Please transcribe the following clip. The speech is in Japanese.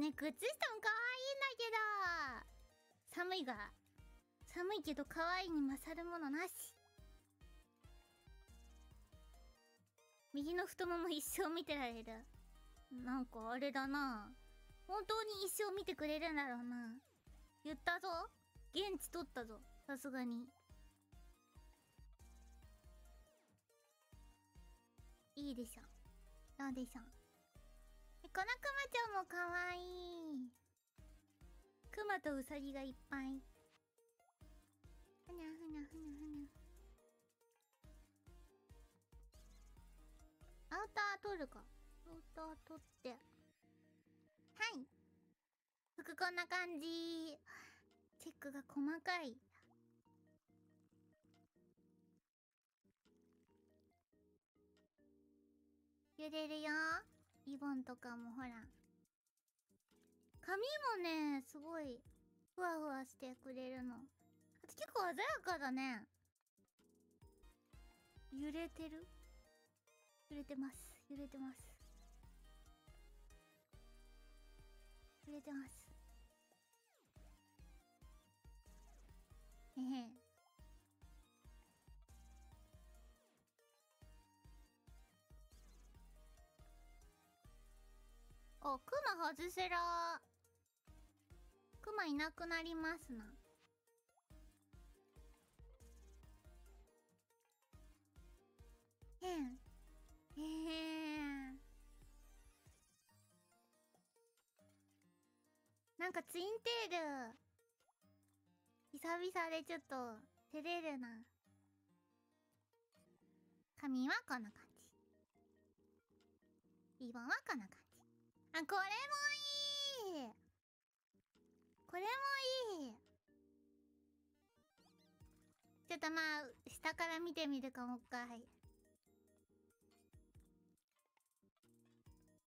ね靴下も可愛いんだけど。寒いが寒いけど可愛いに勝るものなし。右の太もも一生見てられる。なんかあれだな。本当に一生見てくれるんだろうな。言ったぞ。現地取ったぞ。さすがに。いいでしょ。どうでしょえこのクマちゃんもかわい。マとウサギがいっぱい。ふにゃふにゃふにゃふにゃ。アウター取るか。アウター取って。はい。服こんな感じ。チェックが細かい。揺れるよ。リボンとかもほら。髪もねすごいふわふわしてくれるの。あと結構鮮やかだね。揺れてる？揺れてます。揺れてます。揺れてます。おクマ外せらクマいなくなりますな。へん。へえなんかツインテール。久々でちょっと照れるな。髪はこんな感じ。リボンはこんな感じ。あこれもいい。これもいい。ちょっとまあ下から見てみるかもう一回。